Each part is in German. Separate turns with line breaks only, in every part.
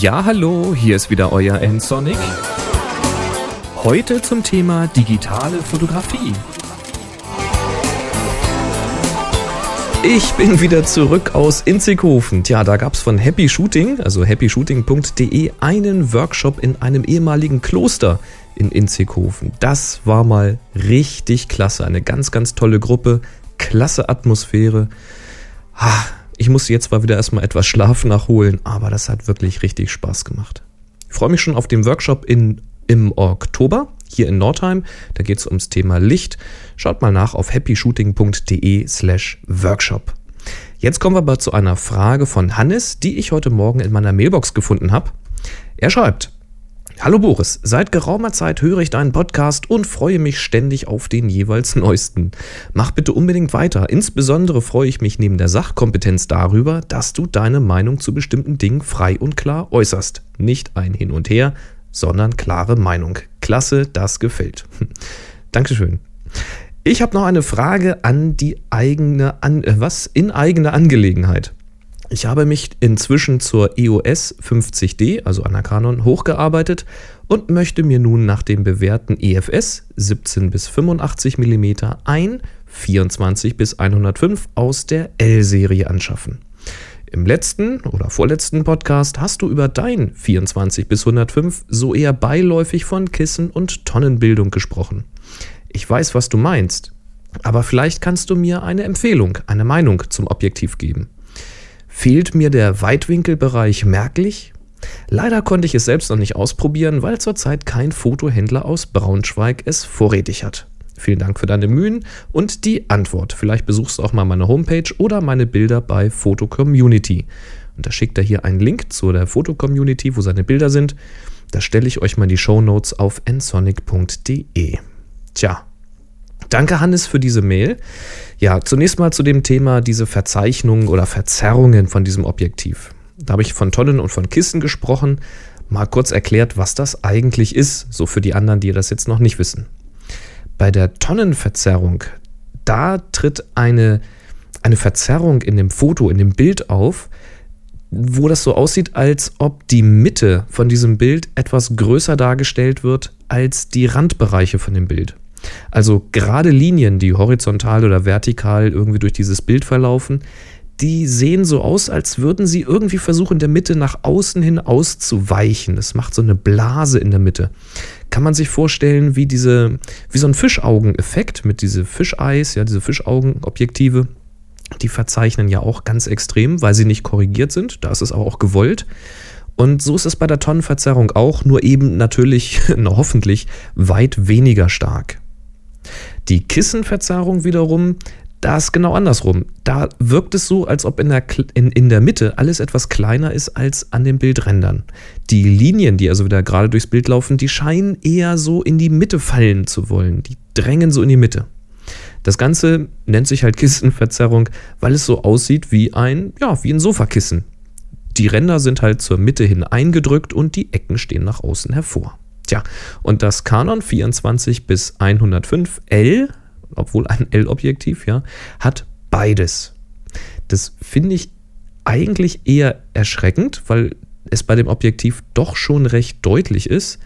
Ja, hallo, hier ist wieder euer N-Sonic. Heute zum Thema digitale Fotografie. Ich bin wieder zurück aus Inzighofen. Tja, da gab's von Happy Shooting, also happyshooting.de, einen Workshop in einem ehemaligen Kloster in Inzighofen. Das war mal richtig klasse. Eine ganz, ganz tolle Gruppe, klasse Atmosphäre. Ich muss jetzt zwar wieder erstmal etwas Schlaf nachholen, aber das hat wirklich richtig Spaß gemacht. Ich freue mich schon auf den Workshop in, im Oktober hier in Nordheim. Da geht es ums Thema Licht. Schaut mal nach auf happyshooting.de slash workshop. Jetzt kommen wir aber zu einer Frage von Hannes, die ich heute Morgen in meiner Mailbox gefunden habe. Er schreibt, Hallo Boris, seit geraumer Zeit höre ich deinen Podcast und freue mich ständig auf den jeweils neuesten. Mach bitte unbedingt weiter. Insbesondere freue ich mich neben der Sachkompetenz darüber, dass du deine Meinung zu bestimmten Dingen frei und klar äußerst. Nicht ein Hin und Her, sondern klare Meinung. Klasse, das gefällt. Dankeschön. Ich habe noch eine Frage an die eigene, an, äh, was? In eigene Angelegenheit. Ich habe mich inzwischen zur EOS 50D, also einer Canon, hochgearbeitet und möchte mir nun nach dem bewährten EFS 17 bis 85 mm ein 24 bis 105 aus der L-Serie anschaffen. Im letzten oder vorletzten Podcast hast du über dein 24 bis 105 so eher beiläufig von Kissen und Tonnenbildung gesprochen. Ich weiß, was du meinst, aber vielleicht kannst du mir eine Empfehlung, eine Meinung zum Objektiv geben. Fehlt mir der Weitwinkelbereich merklich? Leider konnte ich es selbst noch nicht ausprobieren, weil zurzeit kein Fotohändler aus Braunschweig es vorrätig hat. Vielen Dank für deine Mühen und die Antwort. Vielleicht besuchst du auch mal meine Homepage oder meine Bilder bei Photo Community. Und da schickt er hier einen Link zu der Foto Community, wo seine Bilder sind. Da stelle ich euch mal die Show Notes auf nsonic.de. Tja, Danke, Hannes, für diese Mail. Ja, zunächst mal zu dem Thema diese Verzeichnungen oder Verzerrungen von diesem Objektiv. Da habe ich von Tonnen und von Kissen gesprochen, mal kurz erklärt, was das eigentlich ist, so für die anderen, die das jetzt noch nicht wissen. Bei der Tonnenverzerrung, da tritt eine, eine Verzerrung in dem Foto, in dem Bild auf, wo das so aussieht, als ob die Mitte von diesem Bild etwas größer dargestellt wird als die Randbereiche von dem Bild. Also gerade Linien, die horizontal oder vertikal irgendwie durch dieses Bild verlaufen, die sehen so aus, als würden sie irgendwie versuchen, der Mitte nach außen hin auszuweichen. Das macht so eine Blase in der Mitte. Kann man sich vorstellen, wie diese, wie so ein Fischaugeneffekt mit diese Fischeis, ja, diese Fischaugenobjektive. Die verzeichnen ja auch ganz extrem, weil sie nicht korrigiert sind. Da ist es auch gewollt. Und so ist es bei der Tonnenverzerrung auch, nur eben natürlich, hoffentlich, weit weniger stark. Die Kissenverzerrung wiederum, da ist genau andersrum. Da wirkt es so, als ob in der, in, in der Mitte alles etwas kleiner ist als an den Bildrändern. Die Linien, die also wieder gerade durchs Bild laufen, die scheinen eher so in die Mitte fallen zu wollen. Die drängen so in die Mitte. Das Ganze nennt sich halt Kissenverzerrung, weil es so aussieht wie ein, ja, wie ein Sofakissen. Die Ränder sind halt zur Mitte hin eingedrückt und die Ecken stehen nach außen hervor. Tja, und das Canon 24 bis 105 L, obwohl ein L-Objektiv, ja, hat beides. Das finde ich eigentlich eher erschreckend, weil es bei dem Objektiv doch schon recht deutlich ist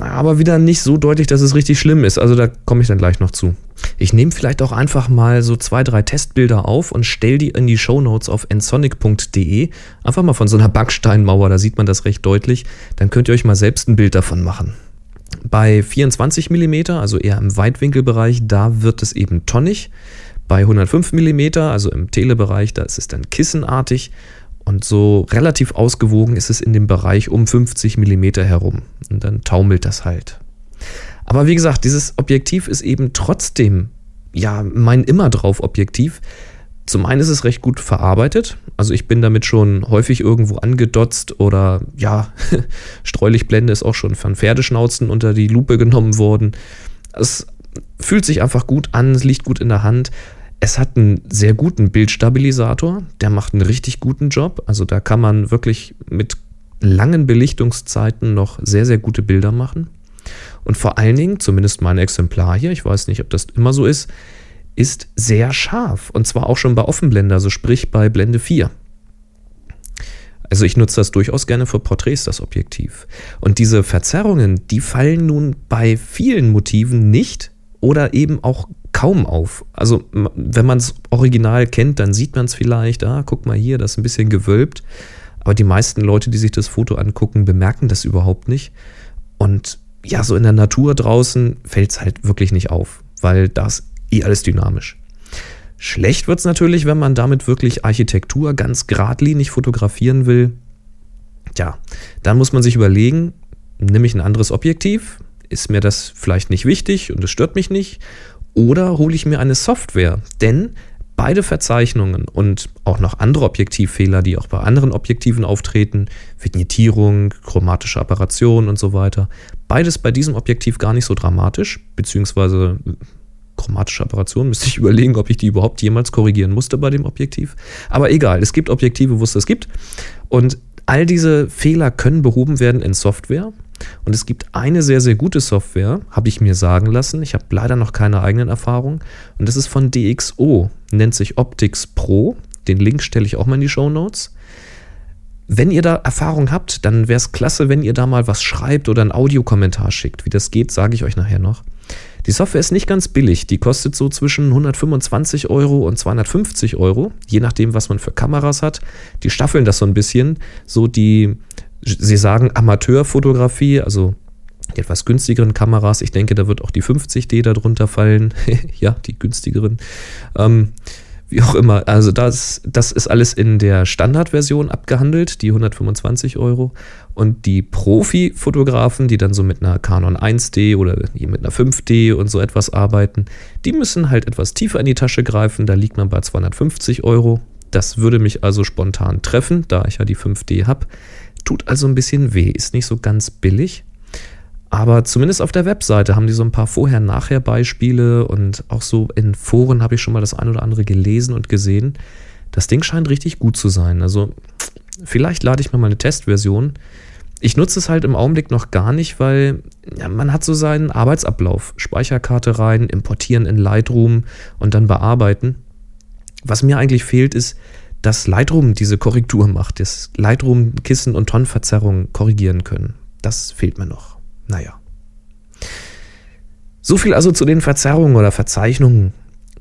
aber wieder nicht so deutlich, dass es richtig schlimm ist. Also da komme ich dann gleich noch zu. Ich nehme vielleicht auch einfach mal so zwei, drei Testbilder auf und stelle die in die Show Notes auf nsonic.de. Einfach mal von so einer Backsteinmauer, da sieht man das recht deutlich. Dann könnt ihr euch mal selbst ein Bild davon machen. Bei 24 mm, also eher im Weitwinkelbereich, da wird es eben tonnig. Bei 105 mm, also im Telebereich, da ist es dann kissenartig. Und so relativ ausgewogen ist es in dem Bereich um 50 mm herum. Und dann taumelt das halt. Aber wie gesagt, dieses Objektiv ist eben trotzdem, ja, mein immer drauf Objektiv. Zum einen ist es recht gut verarbeitet. Also ich bin damit schon häufig irgendwo angedotzt oder ja, Streulichblende ist auch schon von Pferdeschnauzen unter die Lupe genommen worden. Es fühlt sich einfach gut an, es liegt gut in der Hand. Es hat einen sehr guten Bildstabilisator, der macht einen richtig guten Job. Also da kann man wirklich mit langen Belichtungszeiten noch sehr, sehr gute Bilder machen. Und vor allen Dingen, zumindest mein Exemplar hier, ich weiß nicht, ob das immer so ist, ist sehr scharf. Und zwar auch schon bei Offenblende, also sprich bei Blende 4. Also ich nutze das durchaus gerne für Porträts, das Objektiv. Und diese Verzerrungen, die fallen nun bei vielen Motiven nicht oder eben auch kaum auf. Also wenn man es original kennt, dann sieht man es vielleicht, ah, guck mal hier, das ist ein bisschen gewölbt. Aber die meisten Leute, die sich das Foto angucken, bemerken das überhaupt nicht. Und ja, so in der Natur draußen fällt es halt wirklich nicht auf, weil das eh alles dynamisch. Schlecht wird es natürlich, wenn man damit wirklich Architektur ganz geradlinig fotografieren will. Tja, dann muss man sich überlegen, nehme ich ein anderes Objektiv? Ist mir das vielleicht nicht wichtig und es stört mich nicht? Oder hole ich mir eine Software? Denn beide Verzeichnungen und auch noch andere Objektivfehler, die auch bei anderen Objektiven auftreten, Vignettierung, chromatische Apparation und so weiter, beides bei diesem Objektiv gar nicht so dramatisch, beziehungsweise chromatische Apparation, müsste ich überlegen, ob ich die überhaupt jemals korrigieren musste bei dem Objektiv. Aber egal, es gibt Objektive, wo es das gibt. Und all diese Fehler können behoben werden in Software. Und es gibt eine sehr, sehr gute Software, habe ich mir sagen lassen. Ich habe leider noch keine eigenen Erfahrungen. Und das ist von DxO, nennt sich Optics Pro. Den Link stelle ich auch mal in die Show Notes. Wenn ihr da Erfahrung habt, dann wäre es klasse, wenn ihr da mal was schreibt oder einen Audiokommentar schickt. Wie das geht, sage ich euch nachher noch. Die Software ist nicht ganz billig. Die kostet so zwischen 125 Euro und 250 Euro, je nachdem, was man für Kameras hat. Die staffeln das so ein bisschen. So die, sie sagen Amateurfotografie, also die etwas günstigeren Kameras. Ich denke, da wird auch die 50D darunter fallen. ja, die günstigeren. Ähm, wie auch immer. Also das, das ist alles in der Standardversion abgehandelt, die 125 Euro. Und die Profi-Fotografen, die dann so mit einer Canon 1D oder mit einer 5D und so etwas arbeiten, die müssen halt etwas tiefer in die Tasche greifen. Da liegt man bei 250 Euro. Das würde mich also spontan treffen, da ich ja die 5D habe. Tut also ein bisschen weh, ist nicht so ganz billig. Aber zumindest auf der Webseite haben die so ein paar Vorher-Nachher-Beispiele und auch so in Foren habe ich schon mal das ein oder andere gelesen und gesehen. Das Ding scheint richtig gut zu sein. Also vielleicht lade ich mir mal eine Testversion. Ich nutze es halt im Augenblick noch gar nicht, weil ja, man hat so seinen Arbeitsablauf. Speicherkarte rein, importieren in Lightroom und dann bearbeiten. Was mir eigentlich fehlt, ist, dass Lightroom diese Korrektur macht, dass Lightroom Kissen- und Tonverzerrungen korrigieren können. Das fehlt mir noch. Naja. So viel also zu den Verzerrungen oder Verzeichnungen.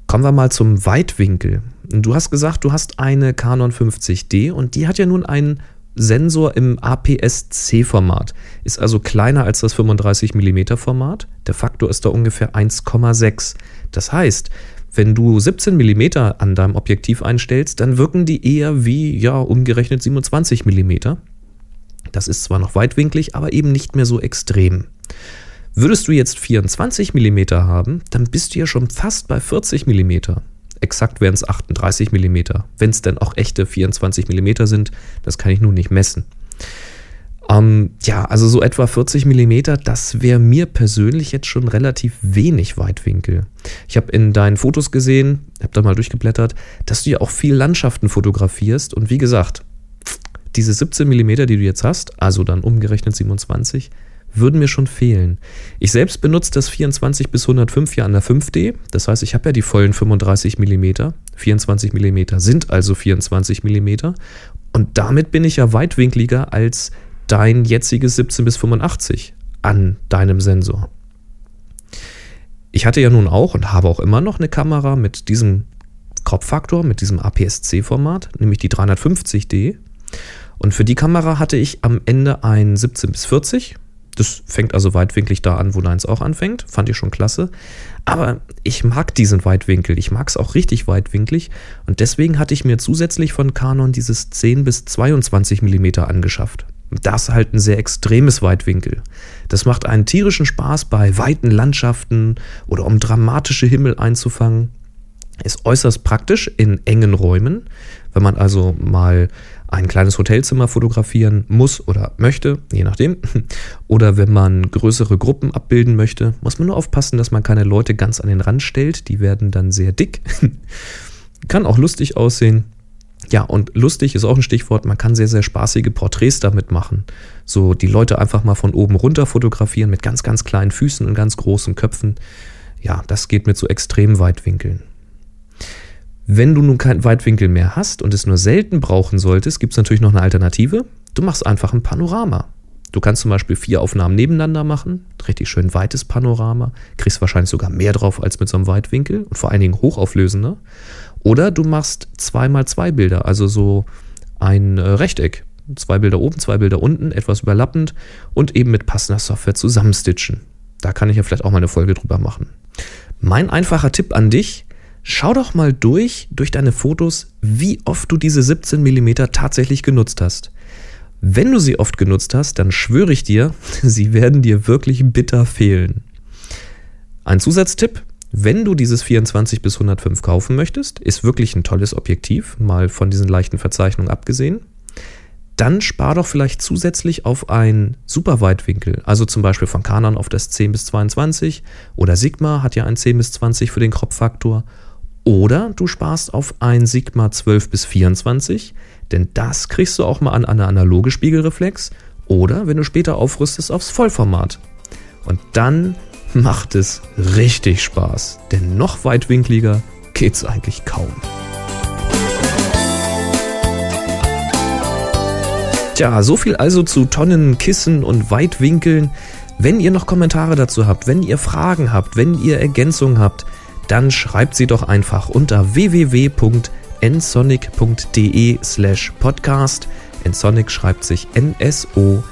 Kommen wir mal zum Weitwinkel. Du hast gesagt, du hast eine Canon 50D und die hat ja nun einen Sensor im APS-C-Format. Ist also kleiner als das 35 mm Format. Der Faktor ist da ungefähr 1,6. Das heißt, wenn du 17 mm an deinem Objektiv einstellst, dann wirken die eher wie, ja, umgerechnet 27 mm. Das ist zwar noch weitwinklig, aber eben nicht mehr so extrem. Würdest du jetzt 24 mm haben, dann bist du ja schon fast bei 40 mm. Exakt wären es 38 mm. Wenn es denn auch echte 24 mm sind, das kann ich nun nicht messen. Ähm, ja, also so etwa 40 mm, das wäre mir persönlich jetzt schon relativ wenig Weitwinkel. Ich habe in deinen Fotos gesehen, habe da mal durchgeblättert, dass du ja auch viel Landschaften fotografierst und wie gesagt, diese 17 mm, die du jetzt hast, also dann umgerechnet 27, würden mir schon fehlen. Ich selbst benutze das 24 bis 105 ja an der 5D, das heißt, ich habe ja die vollen 35 mm. 24 mm sind also 24 mm und damit bin ich ja weitwinkliger als dein jetziges 17 bis 85 an deinem Sensor. Ich hatte ja nun auch und habe auch immer noch eine Kamera mit diesem Crop-Faktor, mit diesem APS-C-Format, nämlich die 350D. Und für die Kamera hatte ich am Ende ein 17 bis 40. Das fängt also weitwinklig da an, wo deins auch anfängt. Fand ich schon klasse. Aber ich mag diesen Weitwinkel. Ich mag es auch richtig weitwinklig. Und deswegen hatte ich mir zusätzlich von Canon dieses 10 bis 22 mm angeschafft. Das halt ein sehr extremes Weitwinkel. Das macht einen tierischen Spaß bei weiten Landschaften oder um dramatische Himmel einzufangen. Ist äußerst praktisch in engen Räumen, wenn man also mal ein kleines Hotelzimmer fotografieren muss oder möchte, je nachdem. Oder wenn man größere Gruppen abbilden möchte, muss man nur aufpassen, dass man keine Leute ganz an den Rand stellt. Die werden dann sehr dick. kann auch lustig aussehen. Ja, und lustig ist auch ein Stichwort. Man kann sehr, sehr spaßige Porträts damit machen. So die Leute einfach mal von oben runter fotografieren mit ganz, ganz kleinen Füßen und ganz großen Köpfen. Ja, das geht mit so extrem Weitwinkeln. Wenn du nun keinen Weitwinkel mehr hast und es nur selten brauchen solltest, gibt es natürlich noch eine Alternative. Du machst einfach ein Panorama. Du kannst zum Beispiel vier Aufnahmen nebeneinander machen, richtig schön weites Panorama, kriegst wahrscheinlich sogar mehr drauf als mit so einem Weitwinkel und vor allen Dingen hochauflösender. Oder du machst zweimal zwei Bilder, also so ein äh, Rechteck. Zwei Bilder oben, zwei Bilder unten, etwas überlappend und eben mit passender Software zusammenstitchen. Da kann ich ja vielleicht auch mal eine Folge drüber machen. Mein einfacher Tipp an dich, Schau doch mal durch, durch deine Fotos, wie oft du diese 17 mm tatsächlich genutzt hast. Wenn du sie oft genutzt hast, dann schwöre ich dir, sie werden dir wirklich bitter fehlen. Ein Zusatztipp, wenn du dieses 24 bis 105 kaufen möchtest, ist wirklich ein tolles Objektiv, mal von diesen leichten Verzeichnungen abgesehen. Dann spar doch vielleicht zusätzlich auf ein Superweitwinkel, also zum Beispiel von Canon auf das 10 bis 22 oder Sigma hat ja ein 10 bis 20 für den Kropffaktor oder du sparst auf ein Sigma 12 bis 24, denn das kriegst du auch mal an eine analoge Spiegelreflex oder wenn du später aufrüstest aufs Vollformat. Und dann macht es richtig Spaß, denn noch weitwinkliger geht's eigentlich kaum. Tja, so viel also zu Tonnen, Kissen und Weitwinkeln. Wenn ihr noch Kommentare dazu habt, wenn ihr Fragen habt, wenn ihr Ergänzungen habt, dann schreibt sie doch einfach unter www.nsonic.de slash podcast. Nsonic schreibt sich N-S-O-N-I-C.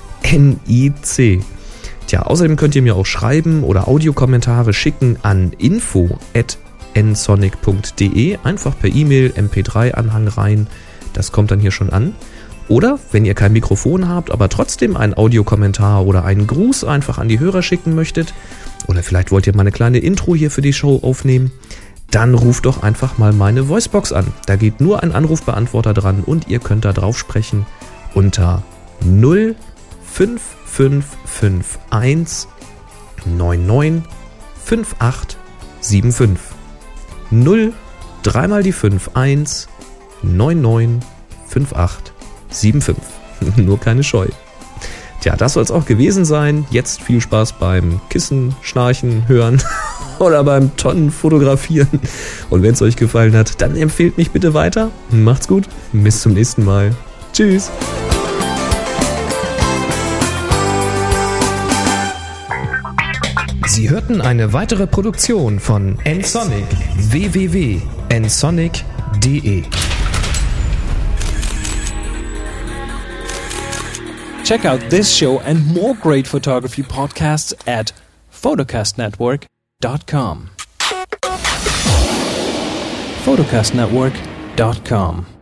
Tja, außerdem könnt ihr mir auch schreiben oder Audiokommentare schicken an info at nsonic.de. Einfach per E-Mail MP3-Anhang rein. Das kommt dann hier schon an. Oder wenn ihr kein Mikrofon habt, aber trotzdem einen Audiokommentar oder einen Gruß einfach an die Hörer schicken möchtet, oder vielleicht wollt ihr mal eine kleine Intro hier für die Show aufnehmen, dann ruft doch einfach mal meine Voicebox an. Da geht nur ein Anrufbeantworter dran und ihr könnt da drauf sprechen unter 05551 99 5875. 0 dreimal die 5 1 99 5875. Nur keine Scheu. Tja, das soll es auch gewesen sein. Jetzt viel Spaß beim Kissen, Schnarchen, Hören oder beim Tonnen fotografieren. Und wenn es euch gefallen hat, dann empfehlt mich bitte weiter. Macht's gut. Bis zum nächsten Mal. Tschüss. Sie hörten eine weitere Produktion von nsonic. Www.nsonic.de
Check out this show and more great photography podcasts at photocastnetwork.com. photocastnetwork.com